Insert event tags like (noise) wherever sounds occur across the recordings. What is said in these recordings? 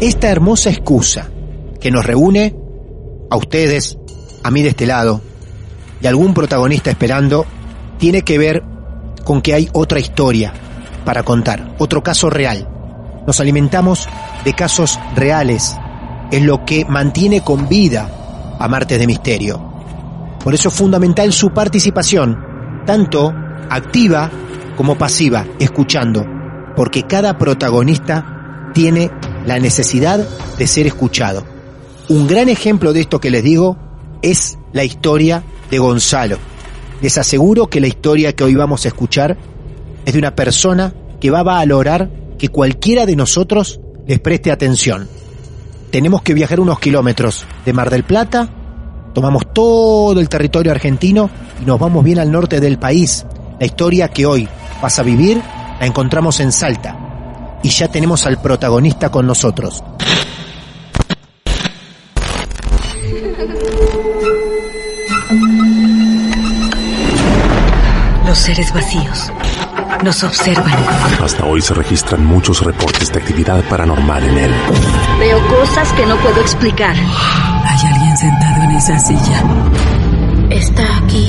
Esta hermosa excusa que nos reúne a ustedes, a mí de este lado, y algún protagonista esperando, tiene que ver con que hay otra historia para contar, otro caso real. Nos alimentamos de casos reales, es lo que mantiene con vida a Martes de Misterio. Por eso es fundamental su participación, tanto activa como pasiva, escuchando, porque cada protagonista tiene la necesidad de ser escuchado. Un gran ejemplo de esto que les digo es la historia de Gonzalo. Les aseguro que la historia que hoy vamos a escuchar es de una persona que va a valorar que cualquiera de nosotros les preste atención. Tenemos que viajar unos kilómetros de Mar del Plata, tomamos todo el territorio argentino y nos vamos bien al norte del país. La historia que hoy vas a vivir la encontramos en Salta, y ya tenemos al protagonista con nosotros. Los seres vacíos nos observan. Hasta hoy se registran muchos reportes de actividad paranormal en él. Veo cosas que no puedo explicar. Hay alguien sentado en esa silla. Está aquí.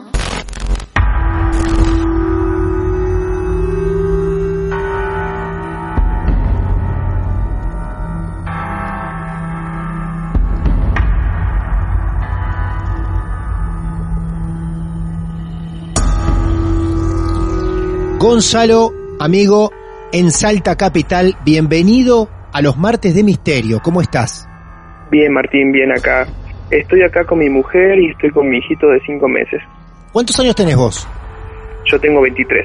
Gonzalo, amigo, en Salta Capital, bienvenido a los martes de misterio. ¿Cómo estás? Bien, Martín, bien acá. Estoy acá con mi mujer y estoy con mi hijito de cinco meses. ¿Cuántos años tenés vos? Yo tengo 23.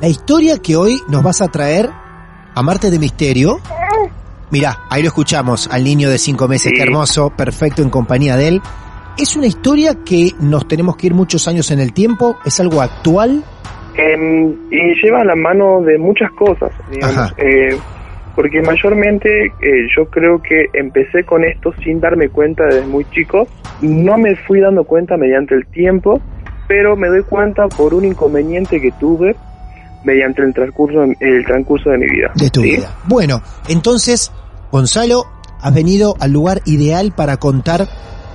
La historia que hoy nos vas a traer a Martes de Misterio. Mirá, ahí lo escuchamos, al niño de cinco meses, qué hermoso, perfecto en compañía de él. ¿Es una historia que nos tenemos que ir muchos años en el tiempo? ¿Es algo actual? Em, y lleva la mano de muchas cosas, digamos. Eh, porque mayormente eh, yo creo que empecé con esto sin darme cuenta desde muy chico. No me fui dando cuenta mediante el tiempo, pero me doy cuenta por un inconveniente que tuve mediante el transcurso, el transcurso de mi vida. De tu vida. Bueno, entonces, Gonzalo, has venido al lugar ideal para contar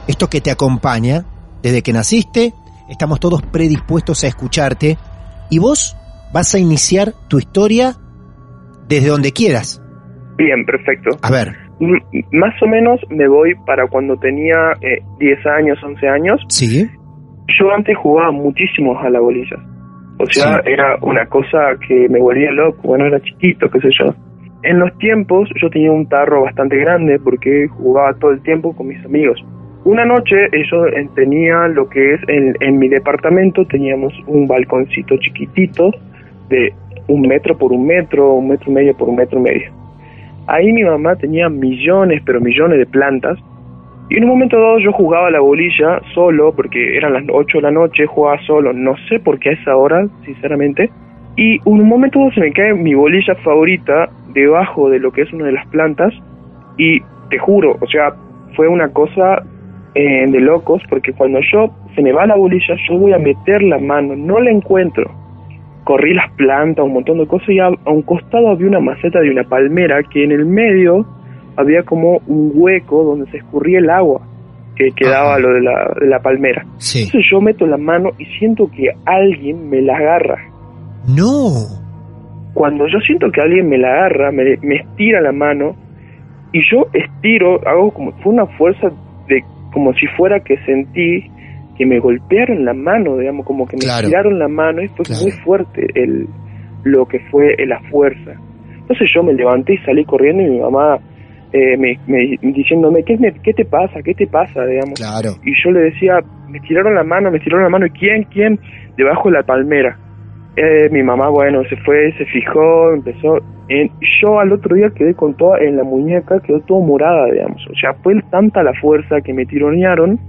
esto que te acompaña desde que naciste. Estamos todos predispuestos a escucharte y vos vas a iniciar tu historia desde donde quieras. Bien, perfecto. A ver. más o menos me voy para cuando tenía 10 eh, años, 11 años. Sí. Yo antes jugaba muchísimo a la bolilla. O sea, era una cosa que me volvía loco, bueno, era chiquito, qué sé yo. En los tiempos yo tenía un tarro bastante grande porque jugaba todo el tiempo con mis amigos. Una noche yo tenía lo que es en, mi departamento, teníamos un balconcito chiquitito de un metro por un metro, un metro y medio por un metro y medio. Ahí mi mamá tenía millones, pero millones de plantas. Y en un momento dado yo jugaba la bolilla solo, porque eran las 8 de la noche, jugaba solo, no sé por qué a esa hora, sinceramente. Y en un momento dado se me cae mi bolilla favorita debajo de lo que es una de las plantas. Y te juro, o sea, fue una cosa eh, de locos porque cuando yo se me va la bolilla yo voy a meter la mano, no la encuentro. Corrí las plantas, un montón de cosas y a, a un costado había una maceta de una palmera que en el medio había como un hueco donde se escurría el agua que quedaba Ajá. lo de la, de la palmera. Sí. Entonces yo meto la mano y siento que alguien me la agarra. No. Cuando yo siento que alguien me la agarra, me, me estira la mano y yo estiro, hago como fue una fuerza de como si fuera que sentí que me golpearon la mano, digamos, como que me Claro. tiraron la mano y fue Claro. muy fuerte el lo que fue la fuerza. Entonces yo me levanté y salí corriendo y mi mamá eh, me, me- diciéndome, ¿qué, me- ¿qué te pasa? ¿Qué te pasa? Digamos. Claro. Y yo le decía, me tiraron la mano, me tiraron la mano, ¿y quién? ¿Quién? Debajo de la palmera. Eh, mi mamá, bueno, se fue, se fijó, empezó. en- yo al otro día quedé con toda, en la muñeca, quedó todo morada, digamos. O sea, fue tanta la fuerza que me tironearon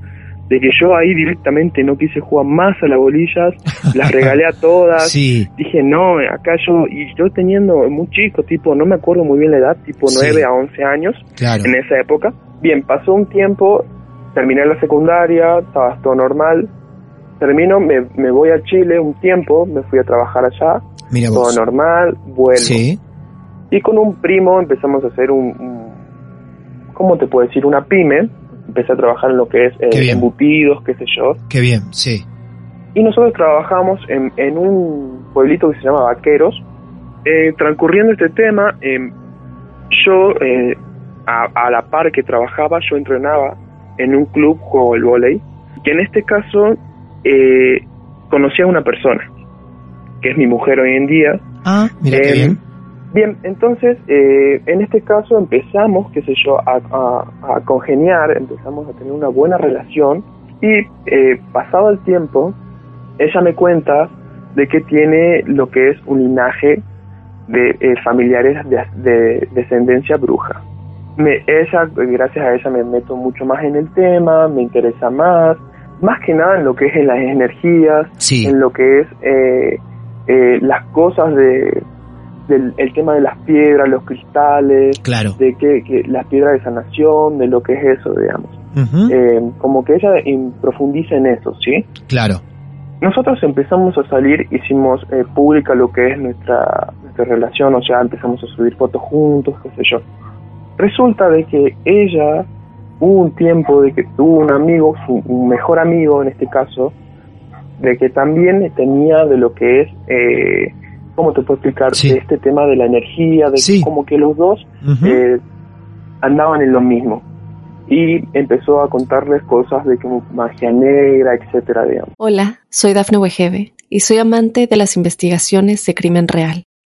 de que yo ahí directamente no quise jugar más a las bolillas, las regalé a todas. (laughs) Sí. Dije, no, acá yo, y yo teniendo muy chico, tipo, no me acuerdo muy bien la edad, tipo Sí. 9 a 11 años, Claro. en esa época. Bien, pasó un tiempo, terminé la secundaria, estaba todo normal. Termino, me, me voy a Chile un tiempo, me fui a trabajar allá, Mira todo vos. normal, vuelvo. Sí. Y con un primo empezamos a hacer un, un- ¿cómo te puedo decir? Una pyme. Empecé a trabajar en lo que es eh, embutidos, qué sé yo. Qué bien. Sí. Y nosotros trabajamos en, en un pueblito que se llama Vaqueros. Eh, transcurriendo este tema, eh, yo, eh, a, a la par que trabajaba, yo entrenaba en un club juego el volei, que en este caso eh, conocí a una persona, que es mi mujer hoy en día. Ah, mira qué Eh, bien. Bien, entonces, eh, en este caso empezamos, qué sé yo, a, a- a congeniar, empezamos a tener una buena relación y eh, pasado el tiempo, ella me cuenta de que tiene lo que es un linaje de familiares de, de descendencia bruja. Me, ella, gracias a ella me meto mucho más en el tema, me interesa más, más que nada en lo que es en las energías, Sí. en lo que es eh, eh, las cosas de del el tema de las piedras, los cristales, Claro. de que, que las piedras de sanación, de lo que es eso, digamos. Eh, como que ella profundiza en eso, ¿sí? Claro. Nosotros empezamos a salir, hicimos eh, pública lo que es nuestra, nuestra relación, o sea, empezamos a subir fotos juntos, qué sé yo. Resulta de que ella hubo un tiempo de que tuvo un amigo, su, un mejor amigo en este caso, de que también tenía de lo que es, eh, ¿cómo te puedo explicar? Sí. Este tema de la energía, de Sí. que como que los dos eh, andaban en lo mismo. Y empezó a contarles cosas de como magia negra, etcétera, digamos. Hola, soy Dafne Wegebe y soy amante de las investigaciones de crimen real.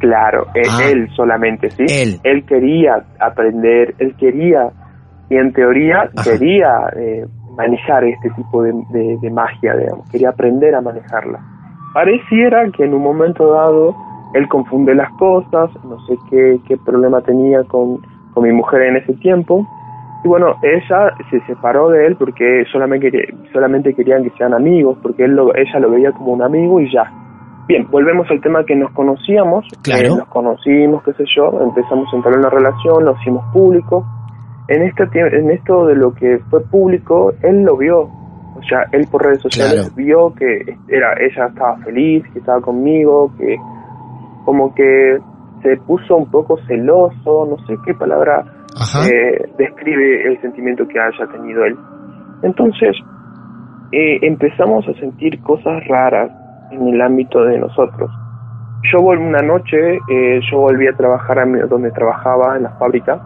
Claro, e- Ah. él solamente, ¿sí? Él. Él quería aprender, él quería, y en teoría Ajá. quería eh, manejar este tipo de, de- de magia, digamos, quería aprender a manejarla. Pareciera que en un momento dado él confunde las cosas, no sé qué, qué problema tenía con, con mi mujer en ese tiempo, y bueno, ella se separó de él porque solamente, quería- solamente querían que sean amigos, porque él lo- ella lo veía como un amigo y ya. Bien, volvemos al tema que nos conocíamos, Claro. eh, nos conocimos, qué sé yo, empezamos a entrar en una relación, lo hicimos público. En, este, en esto de lo que fue público, él lo vio, o sea, él por redes sociales Claro. vio que era ella estaba feliz, que estaba conmigo, que como que se puso un poco celoso, no sé qué palabra eh, describe el sentimiento que haya tenido él. Entonces, eh, empezamos a sentir cosas raras en el ámbito de nosotros. Yo volví una noche, eh, yo volví a trabajar a mi- donde trabajaba en la fábrica.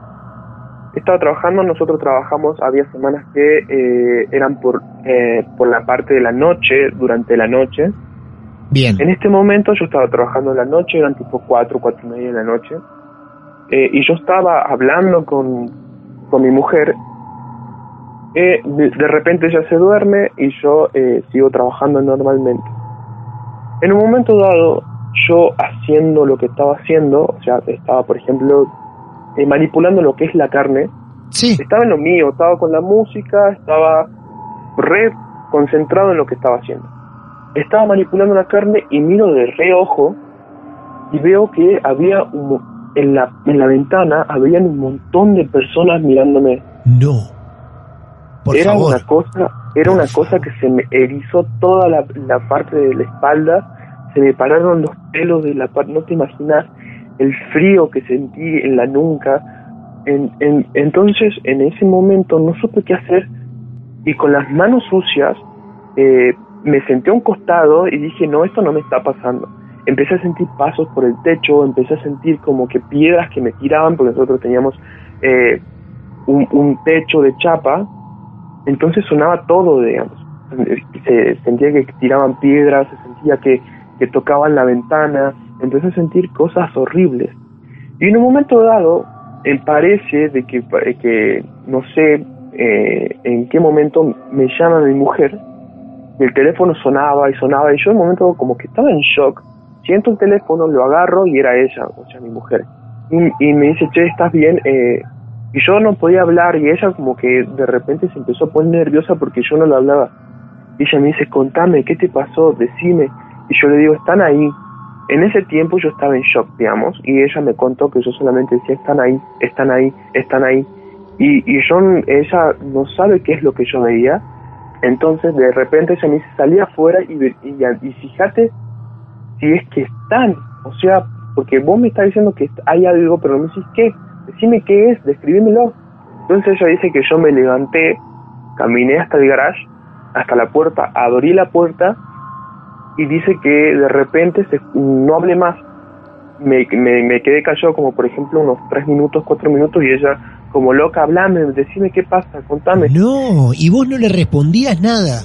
Estaba trabajando, nosotros trabajamos, había semanas que eh, eran por, eh, por la parte de la noche, durante la noche. Bien. En este momento yo estaba trabajando en la noche, eran tipo 4, 4 y media de la noche, eh, y yo estaba hablando con, con mi mujer Eh, de, de repente ella se duerme y yo eh, sigo trabajando normalmente. En un momento dado, yo haciendo lo que estaba haciendo, o sea, estaba, por ejemplo, eh, manipulando lo que es la carne, Sí. estaba en lo mío, estaba con la música, estaba re concentrado en lo que estaba haciendo. Estaba manipulando la carne y miro de reojo y veo que había un en la en la ventana habían un montón de personas mirándome. No. Por era favor. una cosa, era Por una favor. cosa que se me erizó toda la, la parte de la espalda, se me pararon los pelos de la parte, no te imaginas el frío que sentí en la nuca. En, en- entonces, en ese momento no supe qué hacer y con las manos sucias eh, me senté a un costado y dije, no, esto no me está pasando. Empecé a sentir pasos por el techo, empecé a sentir como que piedras que me tiraban, porque nosotros teníamos eh, un, un techo de chapa, entonces sonaba todo, digamos. Se sentía que tiraban piedras, se sentía que, que tocaban la ventana, empecé a sentir cosas horribles. Y en un momento dado, eh, parece de que, eh, que no sé eh, en qué momento me llama mi mujer, y el teléfono sonaba y sonaba, y yo en un momento como que estaba en shock, siento el teléfono, lo agarro y era ella, o sea, mi mujer. Y, me dice, che, ¿estás bien? Eh, y yo no podía hablar y ella como que de repente se empezó a poner nerviosa porque yo no le hablaba. Y ella me dice, contame, ¿qué te pasó? Decime. Y yo le digo, están ahí. En ese tiempo yo estaba en shock, digamos, y ella me contó que yo solamente decía, están ahí, están ahí, están ahí. Y, y yo, ella no sabe qué es lo que yo veía. Entonces de repente ella me dice, salí afuera y, y, y fíjate si es que están. O sea, porque vos me estás diciendo que hay algo, pero no me decís qué. Decime qué es, describímelo. Entonces ella dice que yo me levanté, caminé hasta el garage, hasta la puerta, abrí la puerta y dice que de repente se, no hablé más. Me, me, me quedé callado como por ejemplo unos tres minutos, cuatro minutos y ella como loca, hablame, decime qué pasa, contame. No, y vos no le respondías nada.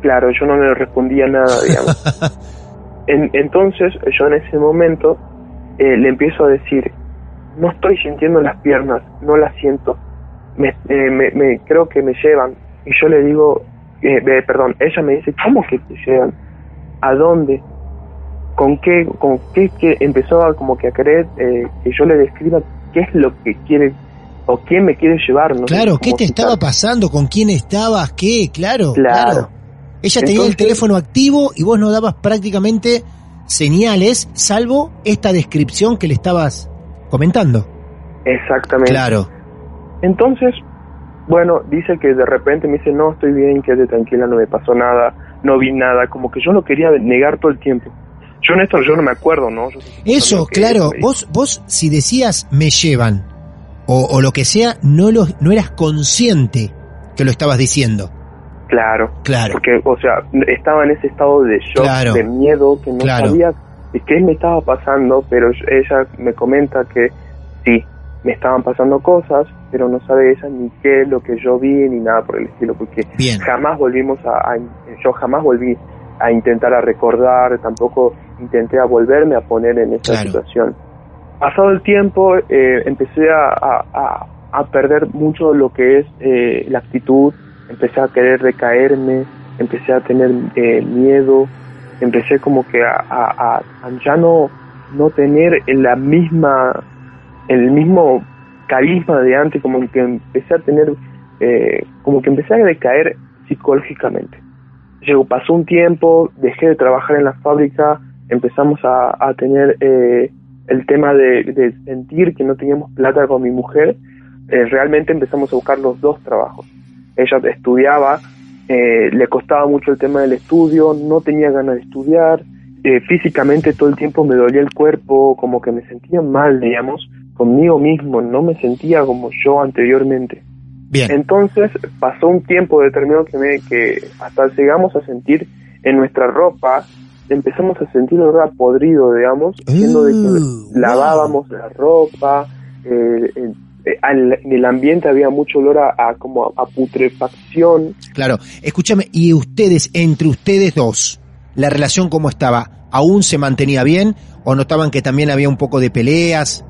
Claro, yo no le respondía nada, digamos. (laughs) En- entonces yo en ese momento eh, le empiezo a decir, no estoy sintiendo las piernas, no las siento, me, eh, me- me- creo que me llevan. Y yo le digo, eh, perdón, ella me dice, ¿cómo que te llevan? ¿A dónde? ¿Con qué? ¿Con qué? que empezó a como que a querer eh, que yo le describa qué es lo que quiere o quién me quiere llevar. No Claro, ¿qué te estaba pasando? ¿Con quién estabas? ¿Qué? Claro, Claro. claro. Ella tenía el Entonces- teléfono activo y vos no dabas prácticamente señales, salvo esta descripción que le estabas comentando. Exactamente. Claro. Entonces, bueno, dice que de repente me dice, no, estoy bien, quédate tranquila, no me pasó nada, no vi nada, como que yo lo quería negar todo el tiempo. Yo en esto yo no me acuerdo, ¿no? Yo Eso, que claro, vos, vos si decías me llevan o, o lo que sea, no, lo, no eras consciente que lo estabas diciendo. Claro, Claro. porque, o sea, estaba en ese estado de shock, Claro. de miedo, que no Claro. sabía de qué me estaba pasando, pero ella me comenta que sí, me estaban pasando cosas, pero no sabe ella ni qué es lo que yo vi ni nada por el estilo, porque Bien. jamás volvimos a, a- yo jamás volví a intentar a recordar, tampoco intenté a volverme a poner en esa Claro. situación. Pasado el tiempo, eh, empecé a, a- a- perder mucho lo que es eh, la actitud, empecé a querer recaerme, empecé a tener eh, miedo, empecé como que a, a- a- a ya no, no tener la misma, el mismo carisma de antes, como que empecé a tener, eh, como que empecé a decaer psicológicamente. Llegó, pasó un tiempo, dejé de trabajar en la fábrica, empezamos a, a tener eh, el tema de, sentir que no teníamos plata con mi mujer, eh, realmente empezamos a buscar los dos trabajos. Ella estudiaba, eh, le costaba mucho el tema del estudio, no tenía ganas de estudiar, eh, físicamente todo el tiempo me dolía el cuerpo, como que me sentía mal, digamos, conmigo mismo, no me sentía como yo anteriormente. Bien. Entonces pasó un tiempo determinado que, me, que hasta llegamos a sentir en nuestra ropa, empezamos a sentir olor a podrido, digamos, siendo de Uh, que lavábamos la ropa, eh, eh, al- en el ambiente había mucho olor a, a como a, a putrefacción. Claro. Escúchame, y ustedes, entre ustedes dos, la relación cómo estaba? ¿Aún se mantenía bien o notaban que también había un poco de peleas?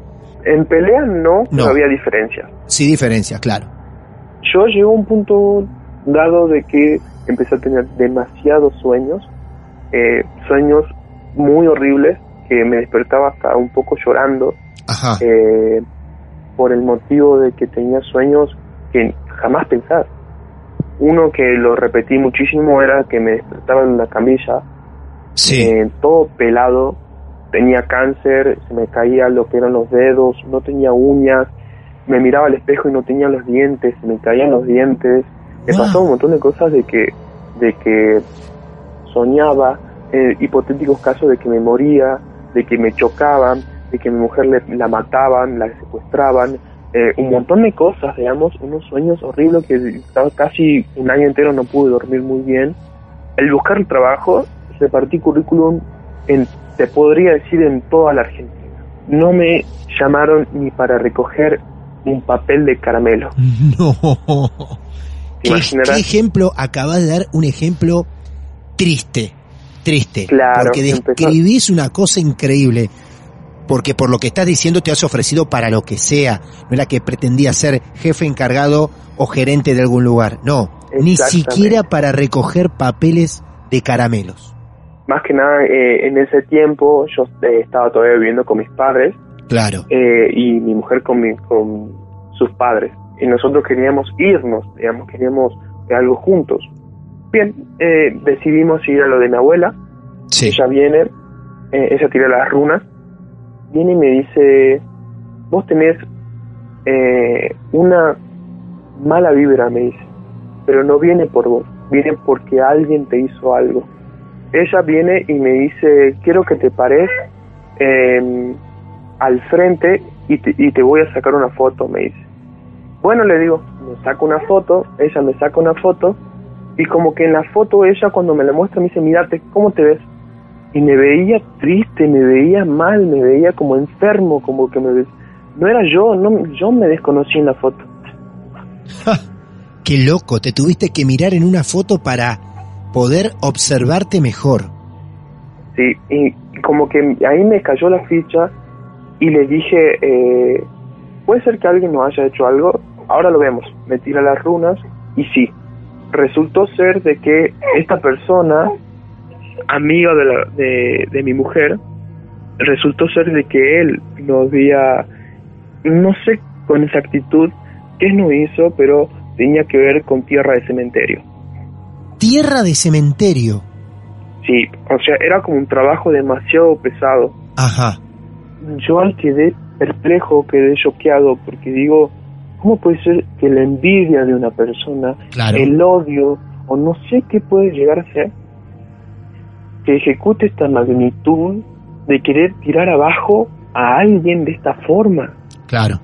En pelea no, No. no había diferencias. Sí, diferencias, claro. Yo llego a un punto dado de que empecé a tener demasiados sueños, eh, sueños muy horribles, que me despertaba hasta un poco llorando, Ajá. eh, por el motivo de que tenía sueños que jamás pensar. Uno que lo repetí muchísimo era que me despertaba en una camilla, Sí. eh, todo pelado, tenía cáncer, se me caía lo que eran los dedos, no tenía uñas, me miraba al espejo y no tenía los dientes, me caían los dientes, me Wow. pasó un montón de cosas de que, de que soñaba, eh, hipotéticos casos de que me moría, de que me chocaban, de que mi mujer le- la mataban, la secuestraban, eh, un montón de cosas, digamos, unos sueños horribles que estaba casi un año entero no pude dormir muy bien. El buscar trabajo, repartí currículum en, te podría decir, en toda la Argentina. No me llamaron ni para recoger un papel de caramelo. (laughs) No. ¿Te ¿Qué, ejemplo? Acabas de dar un ejemplo triste. Triste. Claro, porque empezó- describís una cosa increíble. Porque por lo que estás diciendo te has ofrecido para lo que sea. No era que pretendía ser jefe encargado o gerente de algún lugar. No. Ni siquiera para recoger papeles de caramelos. Más que nada, eh, en ese tiempo yo eh, estaba todavía viviendo con mis padres Claro. eh, y mi mujer con, mi- con sus padres. Y nosotros queríamos irnos, digamos, queríamos algo juntos. Bien, eh, decidimos ir a lo de mi abuela. Sí. Ella viene, eh, ella tira las runas, viene y me dice, vos tenés eh, una mala vibra, me dice, pero no viene por vos, viene porque alguien te hizo algo. Ella viene y me dice, quiero que te pares eh, al frente y te, y te voy a sacar una foto, me dice. Bueno, le digo, me saco una foto, ella me saca una foto y como que en la foto ella cuando me la muestra me dice, mirate, ¿cómo te ves? Y me veía triste, me veía mal, me veía como enfermo, como que me ves. No era yo, no, yo me desconocí en la foto. Qué loco. Te tuviste que mirar en una foto para poder observarte mejor. Sí, y como que ahí me cayó la ficha y le dije, eh, puede ser que alguien nos haya hecho algo, ahora lo vemos, me tira las runas y sí, resultó ser de que esta persona, amiga de, la, de, de mi mujer, resultó ser de que él no había, no sé con exactitud qué no hizo, pero tenía que ver con tierra de cementerio. Tierra de cementerio. Sí, o sea, era como un trabajo demasiado pesado. Ajá. Yo al quedé perplejo, quedé choqueado, porque digo, ¿cómo puede ser que la envidia de una persona, Claro. el odio, o no sé qué puede llegar a ser, que ejecute esta magnitud de querer tirar abajo a alguien de esta forma? Claro.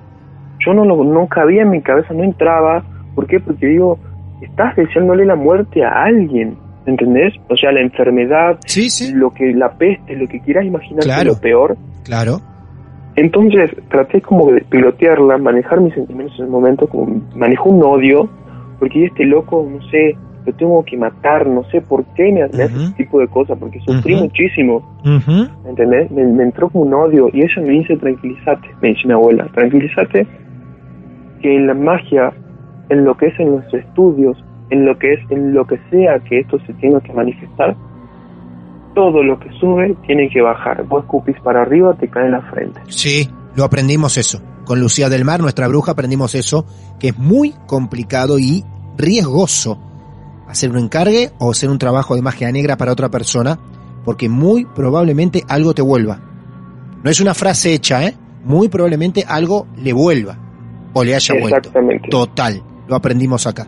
Yo no lo, no cabía en mi cabeza, no entraba. ¿Por qué? Porque digo, estás deseándole la muerte a alguien, ¿entendés? O sea, la enfermedad, Sí, sí. lo que la peste, lo que quieras imaginar Claro. lo peor. Claro. Entonces traté como de pilotearla, manejar mis sentimientos en el momento, como manejo un odio, porque este loco, no sé, lo tengo que matar, no sé por qué me hace Ujú. ese tipo de cosas, porque sufrí muchísimo, Ujú. ¿entendés? Me, me entró como un odio y ella me dice, tranquilízate, me dice mi abuela, tranquilízate, que en la magia, en lo que es en los estudios, en lo que es en lo que sea que esto se tenga que manifestar, todo lo que sube tiene que bajar. Vos escupís para arriba, te cae en la frente. Sí, lo aprendimos eso. Con Lucía del Mar, nuestra bruja, aprendimos eso, que es muy complicado y riesgoso hacer un encargue o hacer un trabajo de magia negra para otra persona, porque muy probablemente algo te vuelva. No es una frase hecha, ¿eh? Muy probablemente algo le vuelva o le haya vuelto. Total, lo aprendimos acá.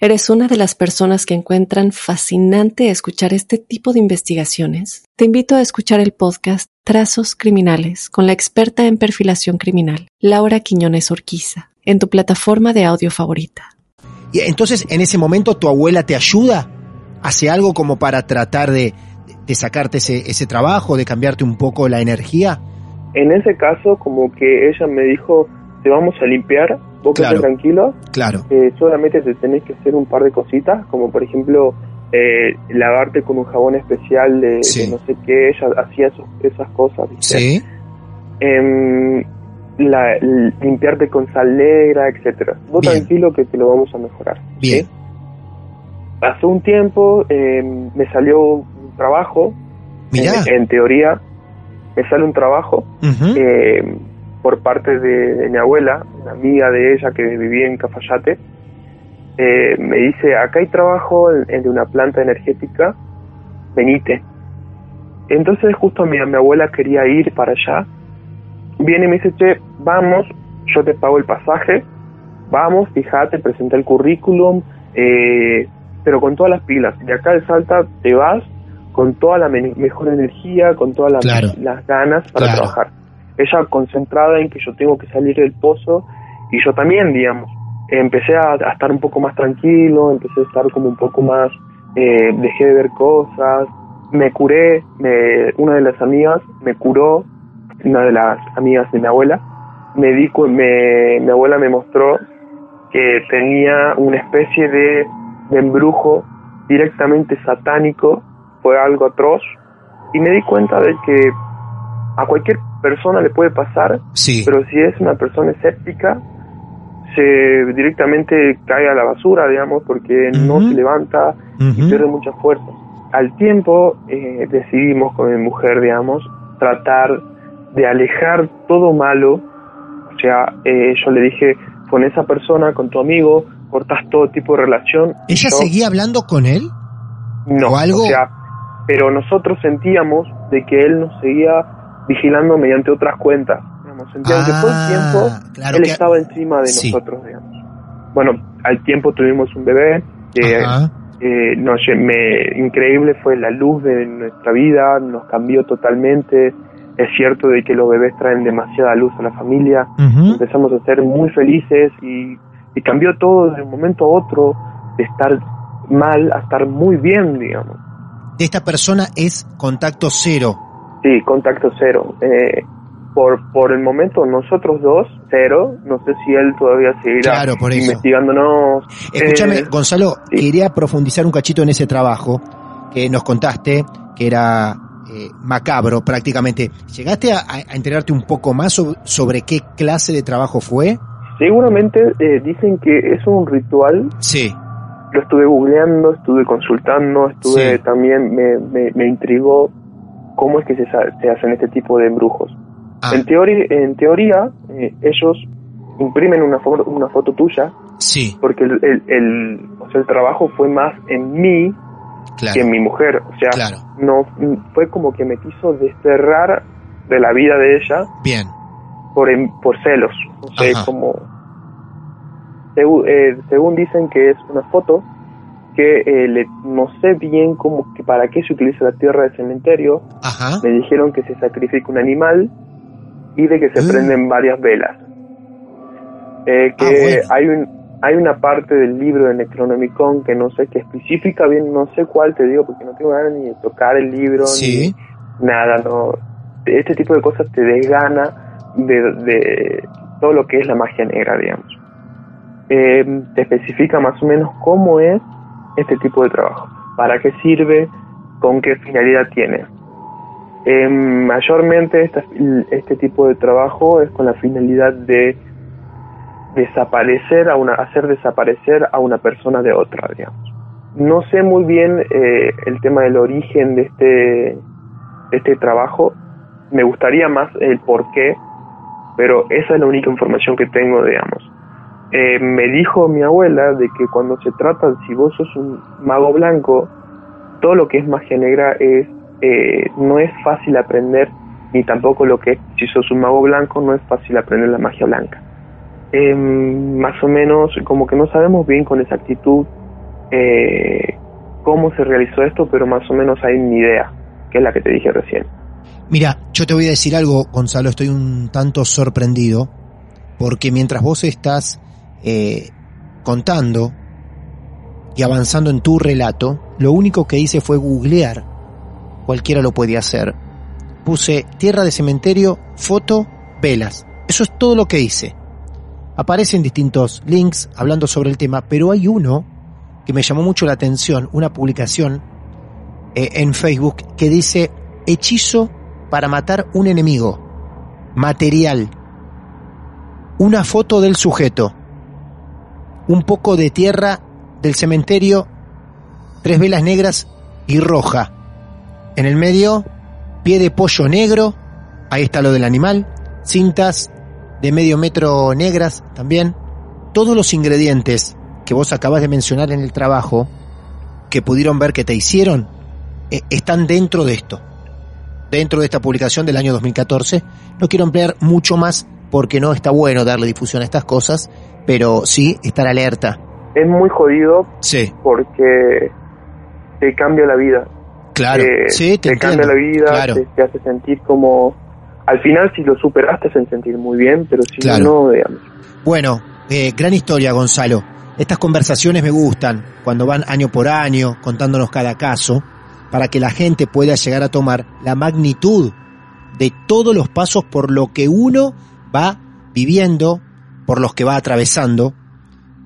eres una de las personas que encuentran fascinante escuchar este tipo de investigaciones, te invito a escuchar el podcast Trazos Criminales con la experta en perfilación criminal, Laura Quiñones Orquiza, en tu plataforma de audio favorita. Y entonces, en ese momento, tu abuela te ayuda, hace algo como para tratar de, de sacarte ese, ese trabajo, de cambiarte un poco la energía. en ese caso como que ella me dijo, te vamos a limpiar, vos Claro. tranquilo, Claro. eh, solamente te tenés que hacer un par de cositas, como por ejemplo eh, lavarte con un jabón especial de, Sí. de no sé qué, ella hacía esos- esas cosas. ¿viste? Sí. Em, la- limpiarte con sal negra, etcétera. Vos Bien. tranquilo que te lo vamos a mejorar. Bien. ¿sí? Pasó un tiempo, em, me salió un trabajo, en, en teoría, me sale un trabajo por parte de, de mi abuela, una amiga de ella que vivía en Cafayate, eh, me dice, acá hay trabajo en, en una planta energética, venite. Entonces justo mi, mi abuela quería ir para allá, viene y me dice, che, vamos, yo te pago el pasaje, vamos, fíjate, presenta el currículum, eh, pero con todas las pilas, de acá de Salta te vas con toda la me- mejor energía, con todas las, Claro. las ganas para Claro. trabajar. Ella concentrada en que yo tengo que salir del pozo y yo también, digamos. Empecé a, estar un poco más tranquilo, empecé a estar como un poco más, eh, dejé de ver cosas, me curé, me, una de las amigas me curó, una de las amigas de mi abuela, me di, me, mi abuela me mostró que tenía una especie de, de embrujo directamente satánico, fue algo atroz, y me di cuenta de que a cualquier persona le puede pasar, Sí. pero si es una persona escéptica, se directamente cae a la basura, digamos, porque no se levanta y pierde mucha fuerza. Al tiempo eh, decidimos con mi mujer, digamos, tratar de alejar todo malo. O sea, eh, yo le dije, con esa persona, con tu amigo, cortas todo tipo de relación. ¿Ella Yo- seguía hablando con él? no, o algo? o sea, pero nosotros sentíamos de que él nos seguía vigilando mediante otras cuentas. Digamos, sentíamos que todo el Ah, tiempo claro él que- estaba encima de Sí. nosotros, digamos. Bueno, al tiempo tuvimos un bebé que eh, lle- me, increíble fue la luz de nuestra vida, nos cambió totalmente. Es cierto de que los bebés traen demasiada luz a la familia. Empezamos a ser muy felices y, y cambió todo de un momento a otro, de estar mal a estar muy bien, digamos. De esta persona es contacto cero. Sí, contacto cero. Eh, por, por el momento nosotros dos, cero. No sé si él todavía seguirá Claro, por eso. investigándonos. Escúchame, Eh, Gonzalo, sí. quería profundizar un cachito en ese trabajo que nos contaste, que era eh, macabro prácticamente. ¿Llegaste a, a enterarte un poco más sobre, sobre qué clase de trabajo fue? seguramente eh, dicen que es un ritual Sí. lo estuve googleando, estuve consultando, estuve Sí. también, me, me, me intrigó cómo es que se, hacen este tipo de embrujos. Ah, En, teoría, en teoría, eh, ellos imprimen una, foto una foto tuya, sí, porque el, el, el- o sea, el trabajo fue más en mí que en mi mujer. O sea, Claro. no fue como que me quiso desterrar de la vida de ella Bien. por, em- por celos. Sé, Ajá. como... Eh, según dicen que es una foto que eh, le, no sé bien cómo que para qué se utiliza la tierra de cementerio. Ajá. Me dijeron que se sacrifica un animal y de que se Mm. prenden varias velas. Eh, que Ah, bueno. hay un hay una parte del libro de Necronomicon que no sé qué especifica bien, no sé cuál te digo porque no tengo ganas ni de tocar el libro Sí. ni nada, no. Este tipo de cosas te desgana de, de todo lo que es la magia negra, digamos. Eh, te especifica más o menos cómo es este tipo de trabajo, para qué sirve, con qué finalidad tiene. Eh, mayormente esta- este tipo de trabajo es con la finalidad de desaparecer a una, hacer desaparecer a una persona de otra, digamos. No sé muy bien eh, el tema del origen de este, de este trabajo. Me gustaría más el por qué, pero esa es la única información que tengo, digamos. Eh, me dijo mi abuela de que cuando se trata, si vos sos un mago blanco, todo lo que es magia negra es eh, no es fácil aprender, ni tampoco lo que es, si sos un mago blanco, no es fácil aprender la magia blanca. Eh, más o menos, como que no sabemos bien con exactitud eh, cómo se realizó esto, pero más o menos hay una idea, que es la que te dije recién. Mira, yo te voy a decir algo, Gonzalo, estoy un tanto sorprendido, porque mientras vos estás eh, contando y avanzando en tu relato, lo único que hice fue googlear, cualquiera lo puede hacer, puse tierra de cementerio, foto, velas. Eso es todo lo que hice. Aparecen distintos links hablando sobre el tema, pero hay uno que me llamó mucho la atención, una publicación eh, en Facebook que dice hechizo para matar un enemigo, material, una foto del sujeto, un poco de tierra del cementerio, tres velas negras y roja. En el medio, pie de pollo negro, ahí está lo del animal, cintas de medio metro negras también. Todos los ingredientes que vos acabas de mencionar en el trabajo, que pudieron ver que te hicieron, eh, están dentro de esto. Dentro de esta publicación del año 2014. No quiero emplear mucho más porque no está bueno darle difusión a estas cosas, pero sí estar alerta. Es muy jodido Sí, porque te cambia la vida. claro. Eh, sí, te, te cambia la vida, Claro. te, te hace sentir como... Al final, si lo superaste, te hacen sentir muy bien, pero si Claro. no, digamos. Bueno, eh, gran historia, Gonzalo. Estas conversaciones me gustan, cuando van año por año, contándonos cada caso, para que la gente pueda llegar a tomar la magnitud de todos los pasos por lo que uno va viviendo, por los que va atravesando,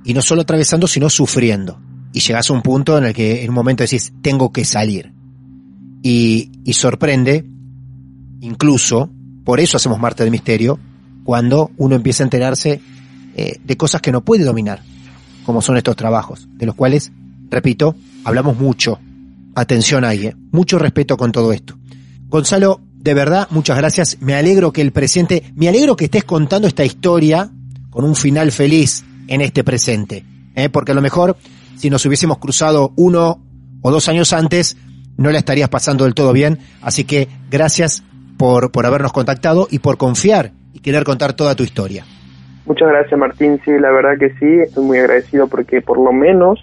y no solo atravesando, sino sufriendo. Y llegas a un punto en el que en un momento decís, tengo que salir. Y, y sorprende, incluso, por eso hacemos Marte del Misterio, cuando uno empieza a enterarse eh, de cosas que no puede dominar, como son estos trabajos, de los cuales, repito, hablamos mucho. Atención ahí, eh, mucho respeto con todo esto. Gonzalo, de verdad, muchas gracias. Me alegro que el presente, me alegro que estés contando esta historia con un final feliz en este presente, eh, porque a lo mejor si nos hubiésemos cruzado uno o dos años antes, no la estarías pasando del todo bien. Así que gracias por, por habernos contactado y por confiar y querer contar toda tu historia. Muchas gracias, Martín. Sí, la verdad que sí, estoy muy agradecido porque por lo menos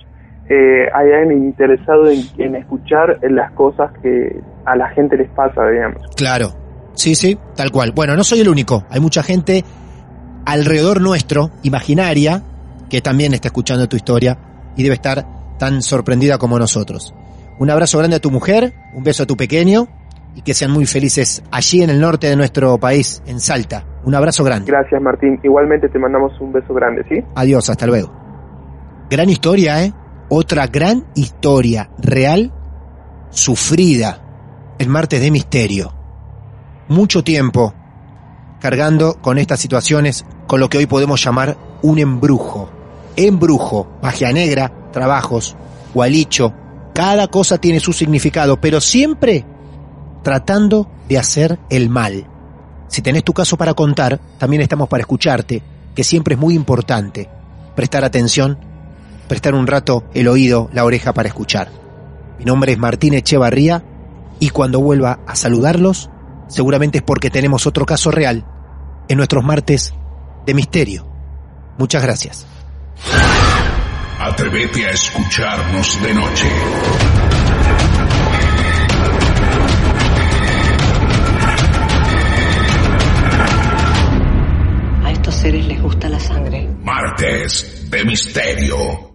eh, hay alguien interesado en, en escuchar las cosas que a la gente les pasa, digamos. Claro, sí, sí, tal cual. Bueno, no soy el único, hay mucha gente alrededor nuestro, imaginaria, que también está escuchando tu historia y debe estar tan sorprendida como nosotros. Un abrazo grande a tu mujer, un beso a tu pequeño y que sean muy felices allí en el norte de nuestro país, en Salta. Un abrazo grande. Gracias, Martín. Igualmente te mandamos un beso grande, ¿sí? Adiós, hasta luego. Gran historia, ¿eh? Otra gran historia real, sufrida, el martes de misterio. Mucho tiempo cargando con estas situaciones, con lo que hoy podemos llamar un embrujo. Embrujo, magia negra, trabajos, gualicho, cada cosa tiene su significado, pero siempre tratando de hacer el mal. Si tenés tu caso para contar, también estamos para escucharte, que siempre es muy importante prestar atención, prestar un rato el oído, la oreja para escuchar. Mi nombre es Martín Echevarría y cuando vuelva a saludarlos, seguramente es porque tenemos otro caso real en nuestros martes de misterio. Muchas gracias. Atrévete a escucharnos de noche. A estos seres les gusta la sangre. Martes de misterio.